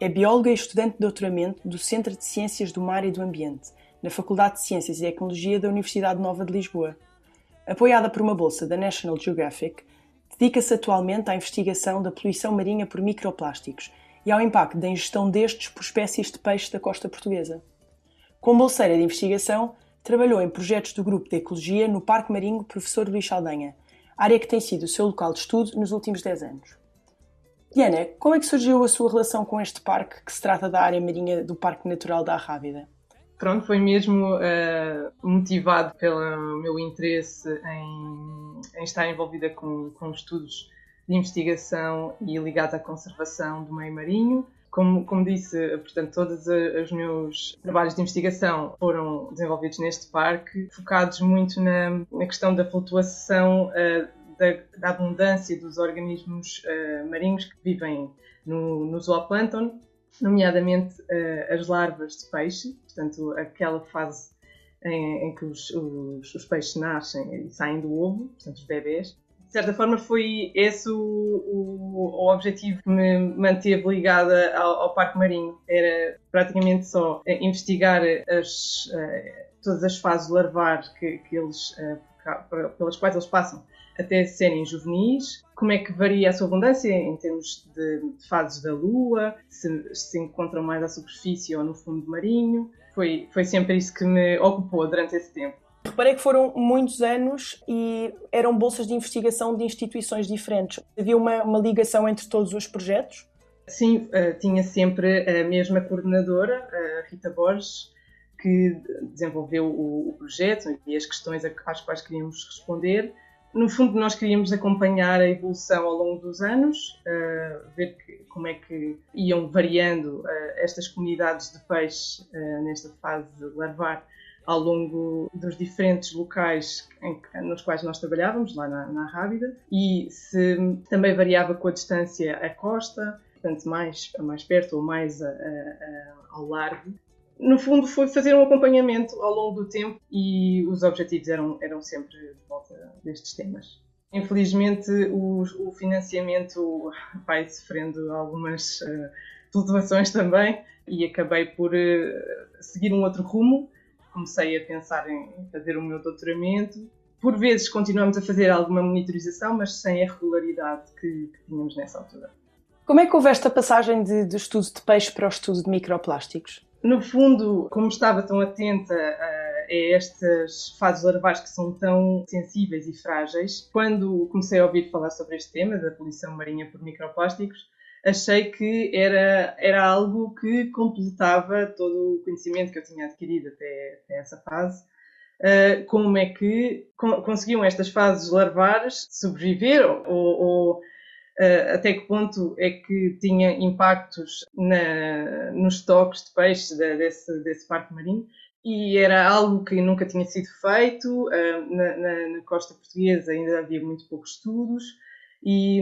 É bióloga e estudante de doutoramento do Centro de Ciências do Mar e do Ambiente, na Faculdade de Ciências e Tecnologia da Universidade Nova de Lisboa. Apoiada por uma bolsa da National Geographic, dedica-se atualmente à investigação da poluição marinha por microplásticos e ao impacto da ingestão destes por espécies de peixe da costa portuguesa. Como bolseira de investigação, trabalhou em projetos do Grupo de Ecologia no Parque Marinho Professor Luís Saldanha, área que tem sido o seu local de estudo nos últimos 10 anos. Diana, como é que surgiu a sua relação com este parque, que se trata da área marinha do Parque Natural da Arrábida? Pronto, foi mesmo uh, motivado pelo meu interesse em, em estar envolvida com, com estudos de investigação e ligados à conservação do meio marinho como, como disse, portanto, todos os meus trabalhos de investigação foram desenvolvidos neste parque, focados muito na, na questão da flutuação uh, da, da, abundância dos organismos uh, marinhos que vivem no, no zooplâncton, nomeadamente uh, as larvas de peixe, portanto, aquela fase em, em que os, os, os, peixes nascem e saem do ovo, portanto, os bebés, certa forma foi esse o, o, o, objetivo que me manteve ligada ao, ao, Parque Marinho. Era praticamente só investigar as, uh, todas as fases larvares que, que eles, uh, pelas quais eles passam até serem juvenis, como é que varia a sua abundância em termos de, de fases da lua, se se encontram mais à superfície ou no fundo marinho. Foi, foi sempre isso que me ocupou durante esse tempo. Reparei que foram muitos anos e eram bolsas de investigação de instituições diferentes. Havia uma, uma ligação entre todos os projetos? Sim, uh, tinha sempre a mesma coordenadora, a Rita Borges, que desenvolveu o, o projeto e as questões às quais queríamos responder. No fundo, nós queríamos acompanhar a evolução ao longo dos anos, uh, ver que, como é que iam variando uh, estas comunidades de peixe nesta fase larvar ao longo dos diferentes locais em, nos quais nós trabalhávamos, lá na, na Rábida, e se também variava com a distância à costa, portanto, mais, mais perto ou mais a, a, a, ao largo. No fundo, foi fazer um acompanhamento ao longo do tempo e os objetivos eram, eram sempre de volta destes temas. Infelizmente, o, o financiamento vai sofrendo algumas uh, flutuações também e acabei por uh, seguir um outro rumo comecei a pensar em fazer o meu doutoramento. Por vezes continuamos a fazer alguma monitorização, mas sem a regularidade que, que tínhamos nessa altura. Como é que houve esta passagem de, de estudo de peixe para o estudo de microplásticos? No fundo, como estava tão atenta a, a estas fases larvais que são tão sensíveis e frágeis, quando comecei a ouvir falar sobre este tema da poluição marinha por microplásticos, achei que era, era algo que completava todo o conhecimento que eu tinha adquirido até, até essa fase. Uh, como é que conseguiam estas fases larvares sobreviver ou, ou até que ponto é que tinha impactos na, nos estoques de peixes de, desse, desse parque marinho e era algo que nunca tinha sido feito. Uh, na, na, na, costa portuguesa ainda havia muito poucos estudos e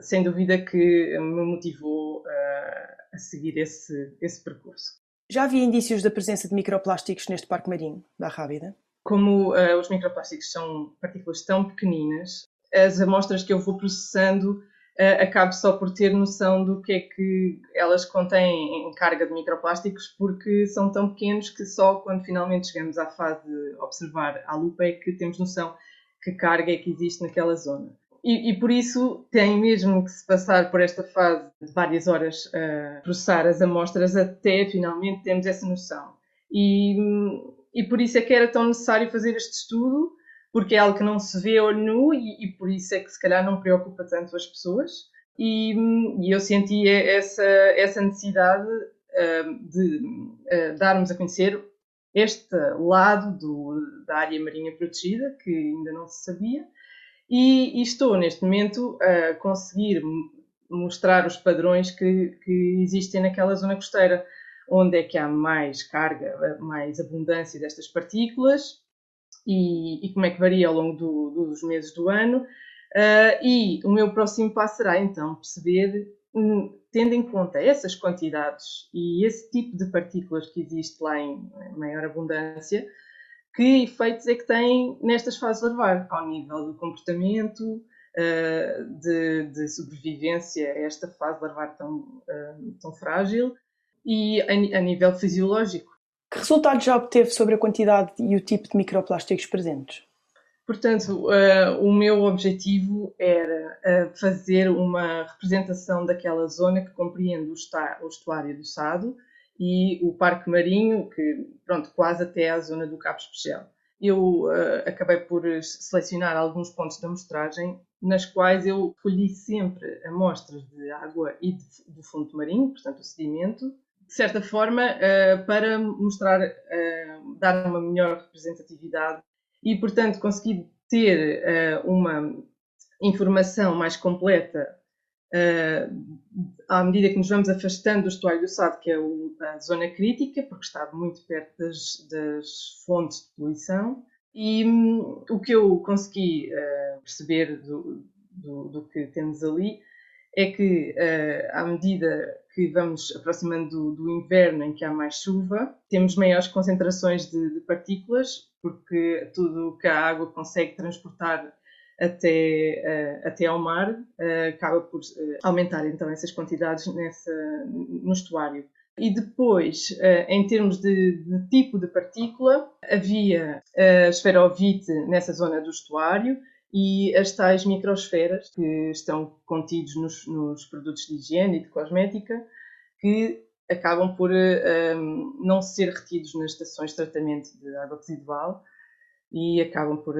sem dúvida que me motivou uh, a seguir esse, esse percurso. Já havia indícios da presença de microplásticos neste parque marinho da Rábida? Como uh, os microplásticos são partículas tão pequeninas, as amostras que eu vou processando uh, acabo só por ter noção do que é que elas contêm em carga de microplásticos, porque são tão pequenos que só quando finalmente chegamos à fase de observar à lupa é que temos noção que carga é que existe naquela zona. E, e, por isso tem mesmo que se passar por esta fase de várias horas a processar as amostras até finalmente termos essa noção. E, e por isso é que era tão necessário fazer este estudo, porque é algo que não se vê olho nu e, e por isso é que se calhar não preocupa tanto as pessoas. E, e eu senti essa, essa necessidade uh, de uh, darmos a conhecer este lado do, da área marinha protegida, que ainda não se sabia, e, e estou neste momento a conseguir mostrar os padrões que, que existem naquela zona costeira, onde é que há mais carga, mais abundância destas partículas e, e como é que varia ao longo do, dos meses do ano. Uh, e o meu próximo passo será então perceber, hum, tendo em conta essas quantidades e esse tipo de partículas que existe lá em maior abundância, que efeitos é que tem nestas fases larvares, ao nível do comportamento, uh, de, de, sobrevivência a esta fase larvar tão, uh, tão frágil e a, a, nível fisiológico. Que resultados já obteve sobre a quantidade e o tipo de microplásticos presentes? Portanto, uh, o meu objetivo era fazer uma representação daquela zona que compreende o, o estuário do Sado, e o Parque Marinho, que pronto, quase até à zona do Cabo Especial. Eu uh, acabei por selecionar alguns pontos da amostragem, nas quais eu colhi sempre amostras de água e de, do fundo marinho, portanto o sedimento, de certa forma uh, para mostrar, uh, dar uma melhor representatividade e, portanto, consegui ter uma informação mais completa à medida que nos vamos afastando do estuário do Sado, que é a zona crítica, porque está muito perto das, das fontes de poluição, e um, o que eu consegui perceber do, do, do, que temos ali é que, à medida que vamos aproximando do, do, inverno, em que há mais chuva, temos maiores concentrações de, de partículas, porque tudo o que a água consegue transportar até, uh, até ao mar, uh, acaba por uh, aumentar então essas quantidades nessa, no estuário. E depois, em termos de, de, tipo de partícula, havia a esferovite nessa zona do estuário e as tais microsferas que estão contidos nos, nos produtos de higiene e de cosmética, que acabam por um, não ser retidos nas estações de tratamento de água residual e acabam por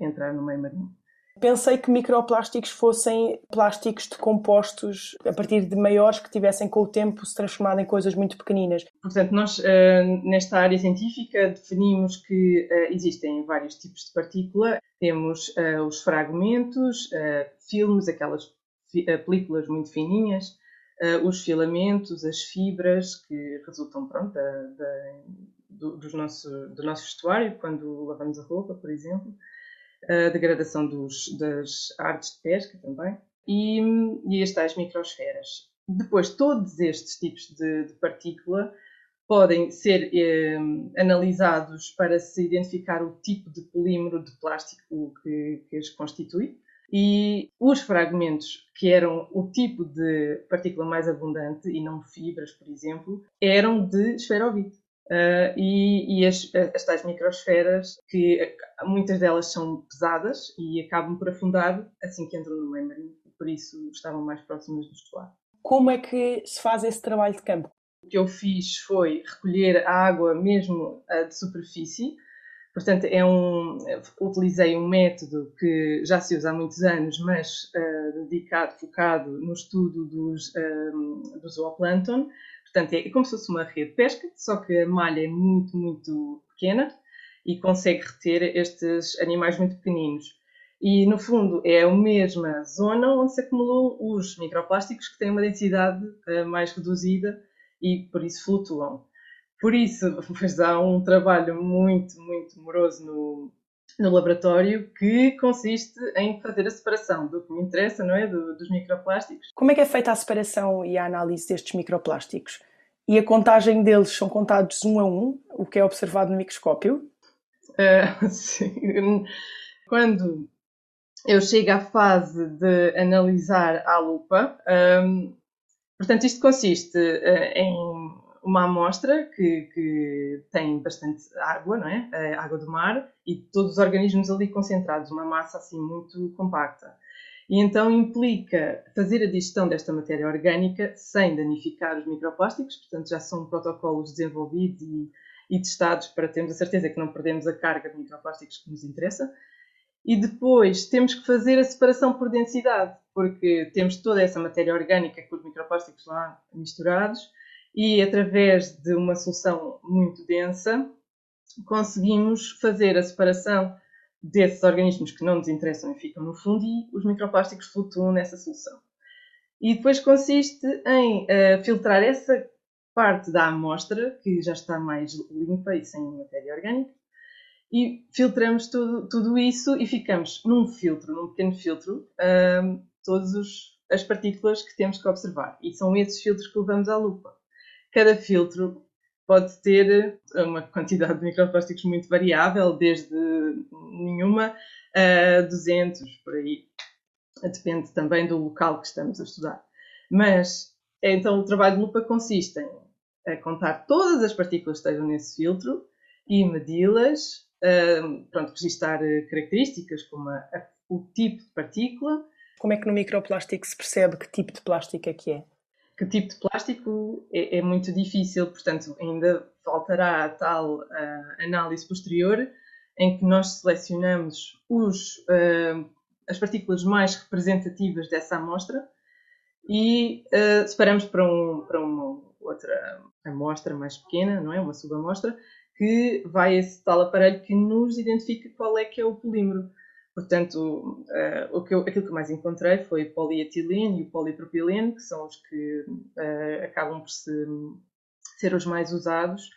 entrar no meio marinho. Pensei que microplásticos fossem plásticos decompostos a partir de maiores que tivessem com o tempo se transformado em coisas muito pequeninas. Portanto, nós eh, nesta área científica definimos que eh, existem vários tipos de partícula. Temos eh, os fragmentos, filmes, aquelas películas muito fininhas, os filamentos, as fibras que resultam pronto, da, da, do, nosso, do nosso vestuário quando lavamos a roupa, por exemplo a degradação dos, das artes de pesca também, e, e as tais microsferas. Depois, todos estes tipos de, de partícula podem ser eh, analisados para se identificar o tipo de polímero de plástico que, que os constitui. E os fragmentos, que eram o tipo de partícula mais abundante, e não fibras, por exemplo, eram de esferovite. Uh, e, e as, as, tais microsferas, que muitas delas são pesadas e acabam por afundar assim que entram no meio por isso estavam mais próximas do estuário. Como é que se faz esse trabalho de campo? O que eu fiz foi recolher a água mesmo uh, de superfície, portanto é um, utilizei um método que já se usa há muitos anos, mas uh, dedicado, focado no estudo dos, do zooplâncton, Portanto, é como se fosse uma rede de pesca, só que a malha é muito, muito pequena e consegue reter estes animais muito pequeninos. E, no fundo, é a mesma zona onde se acumulam os microplásticos que têm uma densidade uh, mais reduzida e, por isso, flutuam. Por isso, há um trabalho muito, muito moroso no, no laboratório que consiste em fazer a separação do que me interessa, não é? Do, dos microplásticos. Como é que é feita a separação e a análise destes microplásticos? E a contagem deles são contados um a um, o que é observado no microscópio? Uh, sim. Quando eu chego à fase de analisar à lupa, um, portanto, isto consiste uh, em uma amostra que, que, tem bastante água, não é? A água do mar e todos os organismos ali concentrados, uma massa assim muito compacta. E então implica fazer a digestão desta matéria orgânica sem danificar os microplásticos, portanto já são protocolos desenvolvidos e, e testados para termos a certeza que não perdemos a carga de microplásticos que nos interessa. E depois temos que fazer a separação por densidade, porque temos toda essa matéria orgânica com os microplásticos lá misturados e através de uma solução muito densa conseguimos fazer a separação desses organismos que não nos interessam e ficam no fundo e os microplásticos flutuam nessa solução. E depois consiste em uh, filtrar essa parte da amostra, que já está mais limpa e sem matéria orgânica, e filtramos tudo, tudo isso e ficamos num filtro, num pequeno filtro, um, todas as partículas que temos que observar. E são esses filtros que levamos à lupa. Cada filtro pode ter uma quantidade de microplásticos muito variável, desde nenhuma a 200, por aí. Depende também do local que estamos a estudar. Mas, então, o trabalho de lupa consiste em contar todas as partículas que estejam nesse filtro e medi-las pronto, registar eh, características como a, a, o tipo de partícula. Como é que no microplástico se percebe que tipo de plástico é que é? Que tipo de plástico é, é muito difícil, portanto, ainda faltará a tal uh, análise posterior em que nós selecionamos os, uh, as partículas mais representativas dessa amostra e uh, separamos para, um, para uma outra amostra mais pequena, não é? Uma subamostra, que vai a esse tal aparelho que nos identifica qual é que é o polímero. Portanto, uh, o que eu, aquilo que mais encontrei foi polietileno e o polipropileno, que são os que uh, acabam por se, ser os mais usados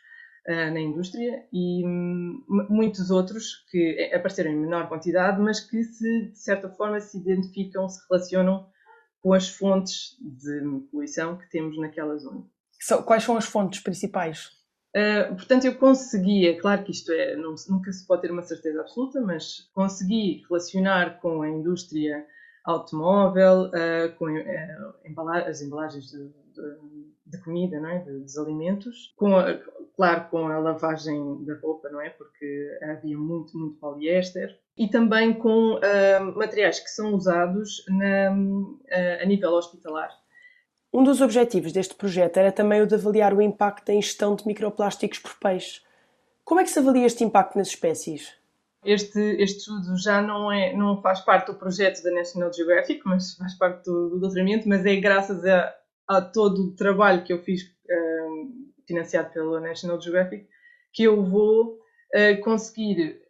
uh, na indústria, e um, muitos outros que apareceram em menor quantidade, mas que, se, de certa forma, se identificam, se relacionam com as fontes de poluição que temos naquela zona. Quais são as fontes principais? Uh, portanto, eu conseguia, claro que isto é, não, nunca se pode ter uma certeza absoluta, mas consegui relacionar com a indústria automóvel, uh, com uh, embala as embalagens de, de, de, comida, não é? de, dos alimentos, com a, claro, com a lavagem da roupa, não é? Porque havia muito, muito poliéster, e também com materiais que são usados na, a nível hospitalar. Um dos objetivos deste projeto era também o de avaliar o impacto da ingestão de microplásticos por peixe. Como é que se avalia este impacto nas espécies? Este, este estudo já não, é, não faz parte do projeto da National Geographic, mas faz parte do, do doutoramento, mas é graças a, a, todo o trabalho que eu fiz, um, financiado pela National Geographic, que eu vou uh, conseguir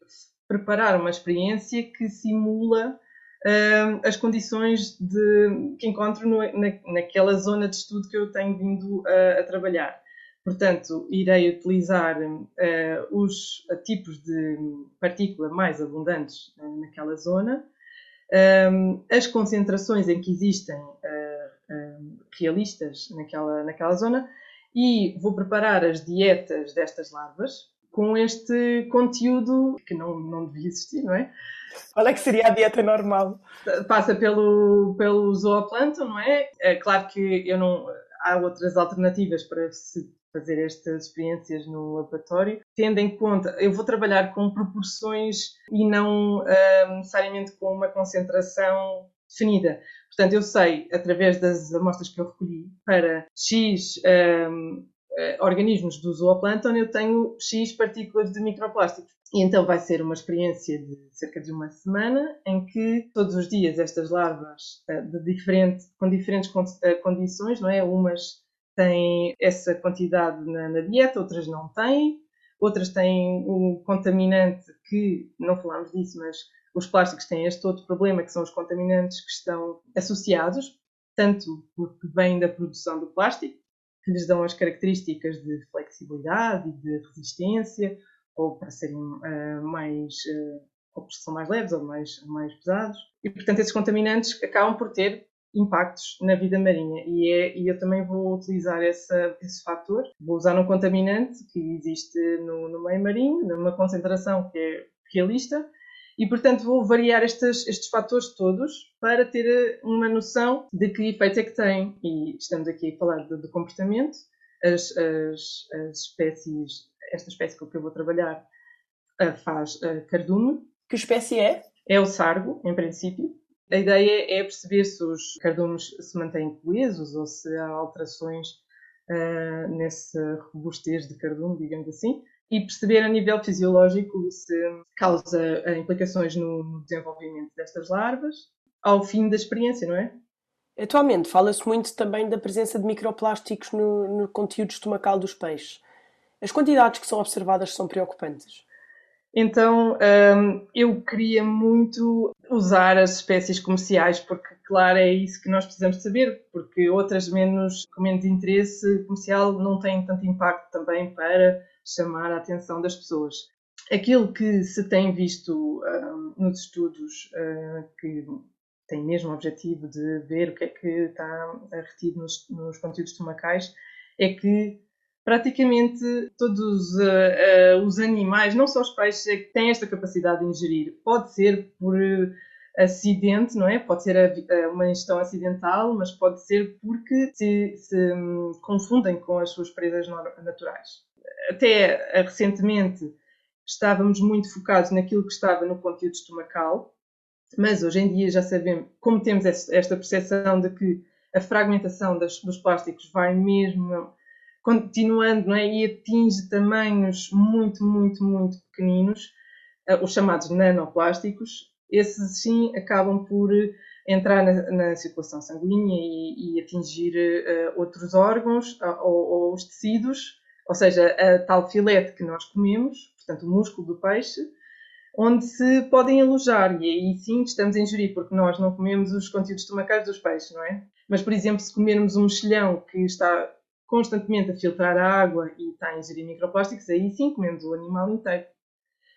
preparar uma experiência que simula as condições de, que encontro no, na, naquela zona de estudo que eu tenho vindo a, a trabalhar. Portanto, irei utilizar uh, os tipos de partícula mais abundantes uh, naquela zona, um, as concentrações em que existem uh, realistas naquela, naquela zona. E vou preparar as dietas destas larvas com este conteúdo que não, não devia existir, não é? Qual é que seria a dieta normal? Passa pelo, pelo zooplâncton, não é? É claro que eu não, há outras alternativas para se fazer estas experiências no laboratório, tendo em conta, eu vou trabalhar com proporções e não uh, necessariamente com uma concentração definida. Portanto, eu sei, através das amostras que eu recolhi, para X um, uh, organismos do zooplâncton, eu tenho X partículas de microplásticos. E então vai ser uma experiência de cerca de uma semana em que todos os dias estas larvas de diferente, com diferentes uh, condições, não é? Umas têm essa quantidade na, na, dieta, outras não têm, outras têm um contaminante que, não falámos disso, mas os plásticos têm este outro problema, que são os contaminantes que estão associados, tanto porque vêm da produção do plástico, que lhes dão as características de flexibilidade e de resistência, ou para serem uh, mais, uh, ou são mais leves ou mais, mais pesados. E, portanto, esses contaminantes acabam por ter impactos na vida marinha e, é, e eu também vou utilizar essa, esse fator. Vou usar um contaminante que existe no, no meio marinho, numa concentração que é realista, e, portanto, vou variar estes, estes fatores todos para ter eh, uma noção de que efeitos é que têm. E estamos aqui a falar de, de comportamento. As, as, as, espécies, esta espécie com que eu vou trabalhar eh, faz uh, cardume. Que espécie é? É o sargo, em princípio. A ideia é perceber se os cardumes se mantêm coesos ou se há alterações uh, nesse robustez de cardume, digamos assim e perceber a nível fisiológico se causa eh, implicações no desenvolvimento destas larvas ao fim da experiência, não é? Atualmente fala-se muito também da presença de microplásticos no, no conteúdo estomacal dos peixes. As quantidades que são observadas são preocupantes. Então, hum, eu queria muito usar as espécies comerciais porque claro, é isso que nós precisamos saber, porque outras menos, com menos interesse comercial não têm tanto impacto também para chamar a atenção das pessoas. Aquilo que se tem visto um, nos estudos uh, que tem mesmo o objetivo de ver o que é que está retido nos, nos conteúdos estomacais, é que praticamente todos uh, uh, os animais, não só os peixes, é têm esta capacidade de ingerir. Pode ser por acidente, não é? Pode ser a, uma ingestão acidental, mas pode ser porque se, se um, confundem com as suas presas naturais. Até recentemente estávamos muito focados naquilo que estava no conteúdo estomacal, mas hoje em dia já sabemos, como temos esta percepção de que a fragmentação das, dos plásticos vai mesmo continuando não é? e atinge tamanhos muito, muito, muito pequeninos, eh, os chamados nanoplásticos, esses sim acabam por entrar na, na circulação sanguínea e, e atingir uh, outros órgãos ou, ou, os tecidos, ou seja, a tal filete que nós comemos, portanto o músculo do peixe, onde se podem alojar e aí sim estamos a ingerir, porque nós não comemos os conteúdos estomacais dos peixes, não é? Mas, por exemplo, se comermos um mexilhão que está constantemente a filtrar a água e está a ingerir microplásticos, aí sim comemos o animal inteiro.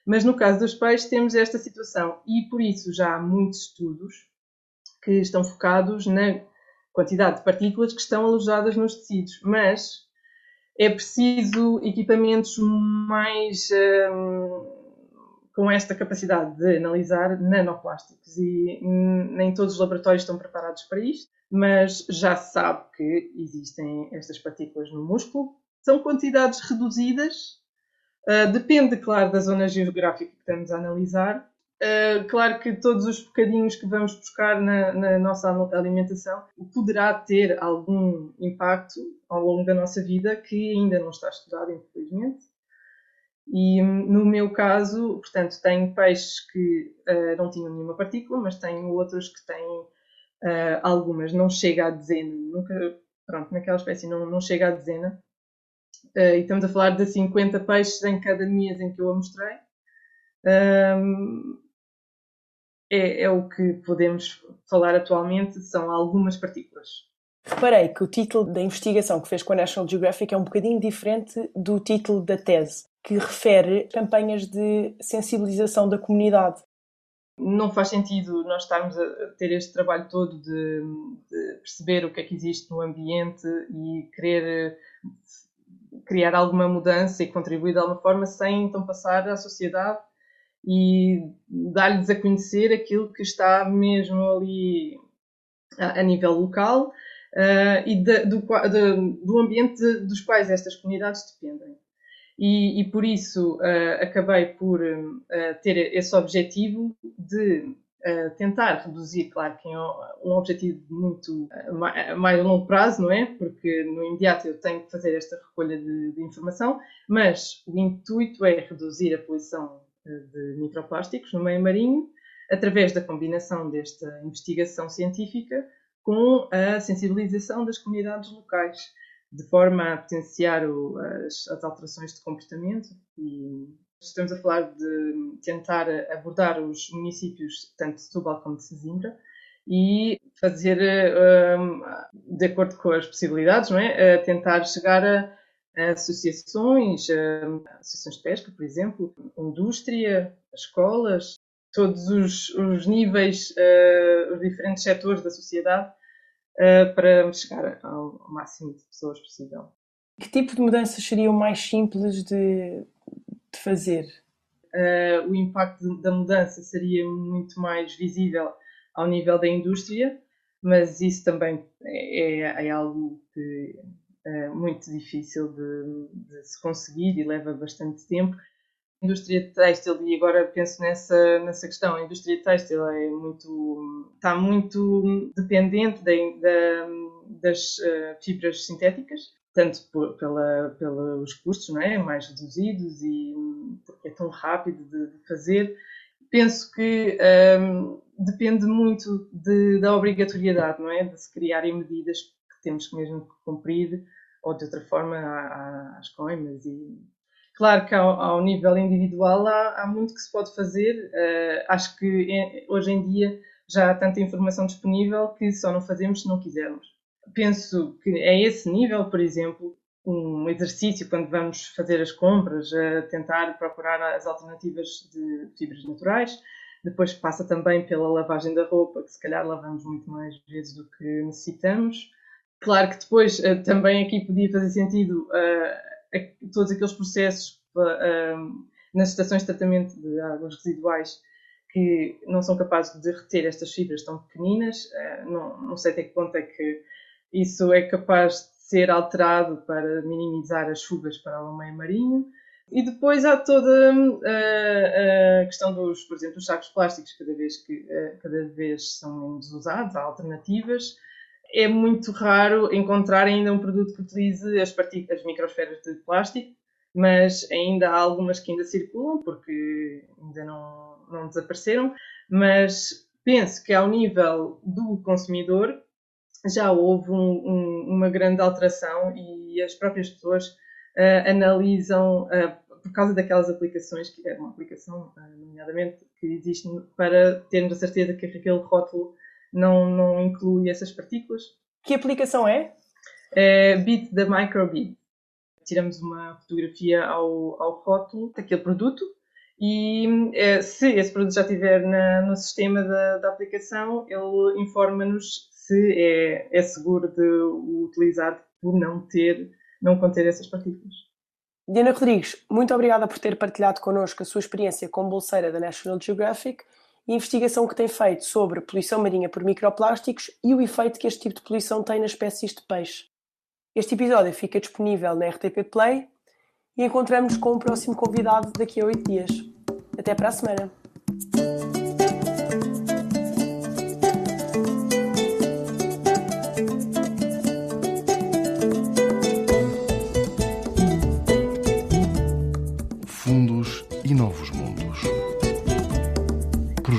Mas no caso dos peixes temos esta situação e por isso já há muitos estudos que estão focados na quantidade de partículas que estão alojadas nos tecidos, mas é preciso equipamentos mais hum, com esta capacidade de analisar nanoplásticos e nem todos os laboratórios estão preparados para isto, mas já se sabe que existem estas partículas no músculo. São quantidades reduzidas, uh, depende, claro, da zona geográfica que estamos a analisar. Uh, claro que todos os bocadinhos que vamos buscar na, na nossa alimentação poderá ter algum impacto ao longo da nossa vida que ainda não está estudado, infelizmente e no meu caso, portanto, tenho peixes que uh, não tinham nenhuma partícula, mas tenho outros que têm uh, algumas, não chega à dezena, nunca, pronto, naquela espécie não, não chega à dezena. E estamos a falar de 50 peixes em cada mês em que eu a mostrei. Um, é, é o que podemos falar atualmente, são algumas partículas. Reparei que o título da investigação que fez com a National Geographic é um bocadinho diferente do título da tese que refere campanhas de sensibilização da comunidade. Não faz sentido nós estarmos a ter este trabalho todo de, de perceber o que é que existe no ambiente e querer criar alguma mudança e contribuir de alguma forma sem então passar à sociedade e dar-lhes a conhecer aquilo que está mesmo ali a, a nível local uh, e de, do, de, do ambiente dos quais estas comunidades dependem e, e por isso uh, acabei por uh, ter esse objetivo de tentar reduzir, claro que é um objetivo muito mais a longo prazo, não é? Porque no imediato eu tenho que fazer esta recolha de, de informação, mas o intuito é reduzir a poluição de microplásticos no meio marinho através da combinação desta investigação científica com a sensibilização das comunidades locais de forma a potenciar o, as, as, alterações de comportamento e estamos a falar de tentar abordar os municípios tanto de Setúbal como de Sesimbra e fazer, um, de acordo com as possibilidades, não é? A tentar chegar a associações, associações de pesca, por exemplo, indústria, escolas, todos os, os níveis, uh, os diferentes setores da sociedade uh, para chegar ao, máximo de pessoas possível. Que tipo de mudanças seriam mais simples de, de fazer? Uh, o impacto da mudança seria muito mais visível ao nível da indústria, mas isso também é, é, é algo que é muito difícil de, de, se conseguir e leva bastante tempo indústria têxtil e agora penso nessa, nessa questão, a indústria têxtil é muito, está muito dependente das uh, fibras sintéticas, tanto pela, pelos custos não é? mais reduzidos e porque é tão rápido de, de fazer. Penso que um, depende muito de, da obrigatoriedade, não é? De se criarem medidas que temos mesmo que cumprir ou de outra forma às coimas e Claro que ao, ao nível individual há, há, muito que se pode fazer. Uh, acho que hoje em dia já há tanta informação disponível que só não fazemos se não quisermos. Penso que é esse nível, por exemplo, um exercício quando vamos fazer as compras, a tentar procurar as alternativas de fibras naturais. Depois passa também pela lavagem da roupa, que se calhar lavamos muito mais vezes do que necessitamos. Claro que depois eh, também aqui podia fazer sentido uh, todos aqueles processos uh, nas estações de tratamento de águas residuais que não são capazes de reter estas fibras tão pequeninas. Uh, não, não sei até que ponto é que isso é capaz de ser alterado para minimizar as fugas para o meio marinho. E depois há toda a questão dos, por exemplo, os sacos plásticos, cada vez, que, cada vez são menos usados, há alternativas é muito raro encontrar ainda um produto que utilize as, as microsferas de plástico, mas ainda há algumas que ainda circulam, porque ainda não, não desapareceram. Mas penso que ao nível do consumidor já houve um, um, uma grande alteração e as próprias pessoas uh, analisam, uh, por causa daquelas aplicações, que é uma aplicação, uh, nomeadamente, que existe para termos a certeza que aquele rótulo não, não inclui essas partículas. Que aplicação é? É Bit da Microbit. Tiramos uma fotografia ao, ao rótulo daquele produto e é, se esse produto já estiver na, no sistema da, da aplicação, ele informa-nos se é, é seguro de o utilizar por não ter, não conter essas partículas. Diana Rodrigues, muito obrigada por ter partilhado connosco a sua experiência como bolseira da National Geographic investigação que tem feito sobre poluição marinha por microplásticos e o efeito que este tipo de poluição tem nas espécies de peixe. Este episódio fica disponível na RTP Play e encontramos-nos com o próximo convidado daqui a oito dias. Até para a semana!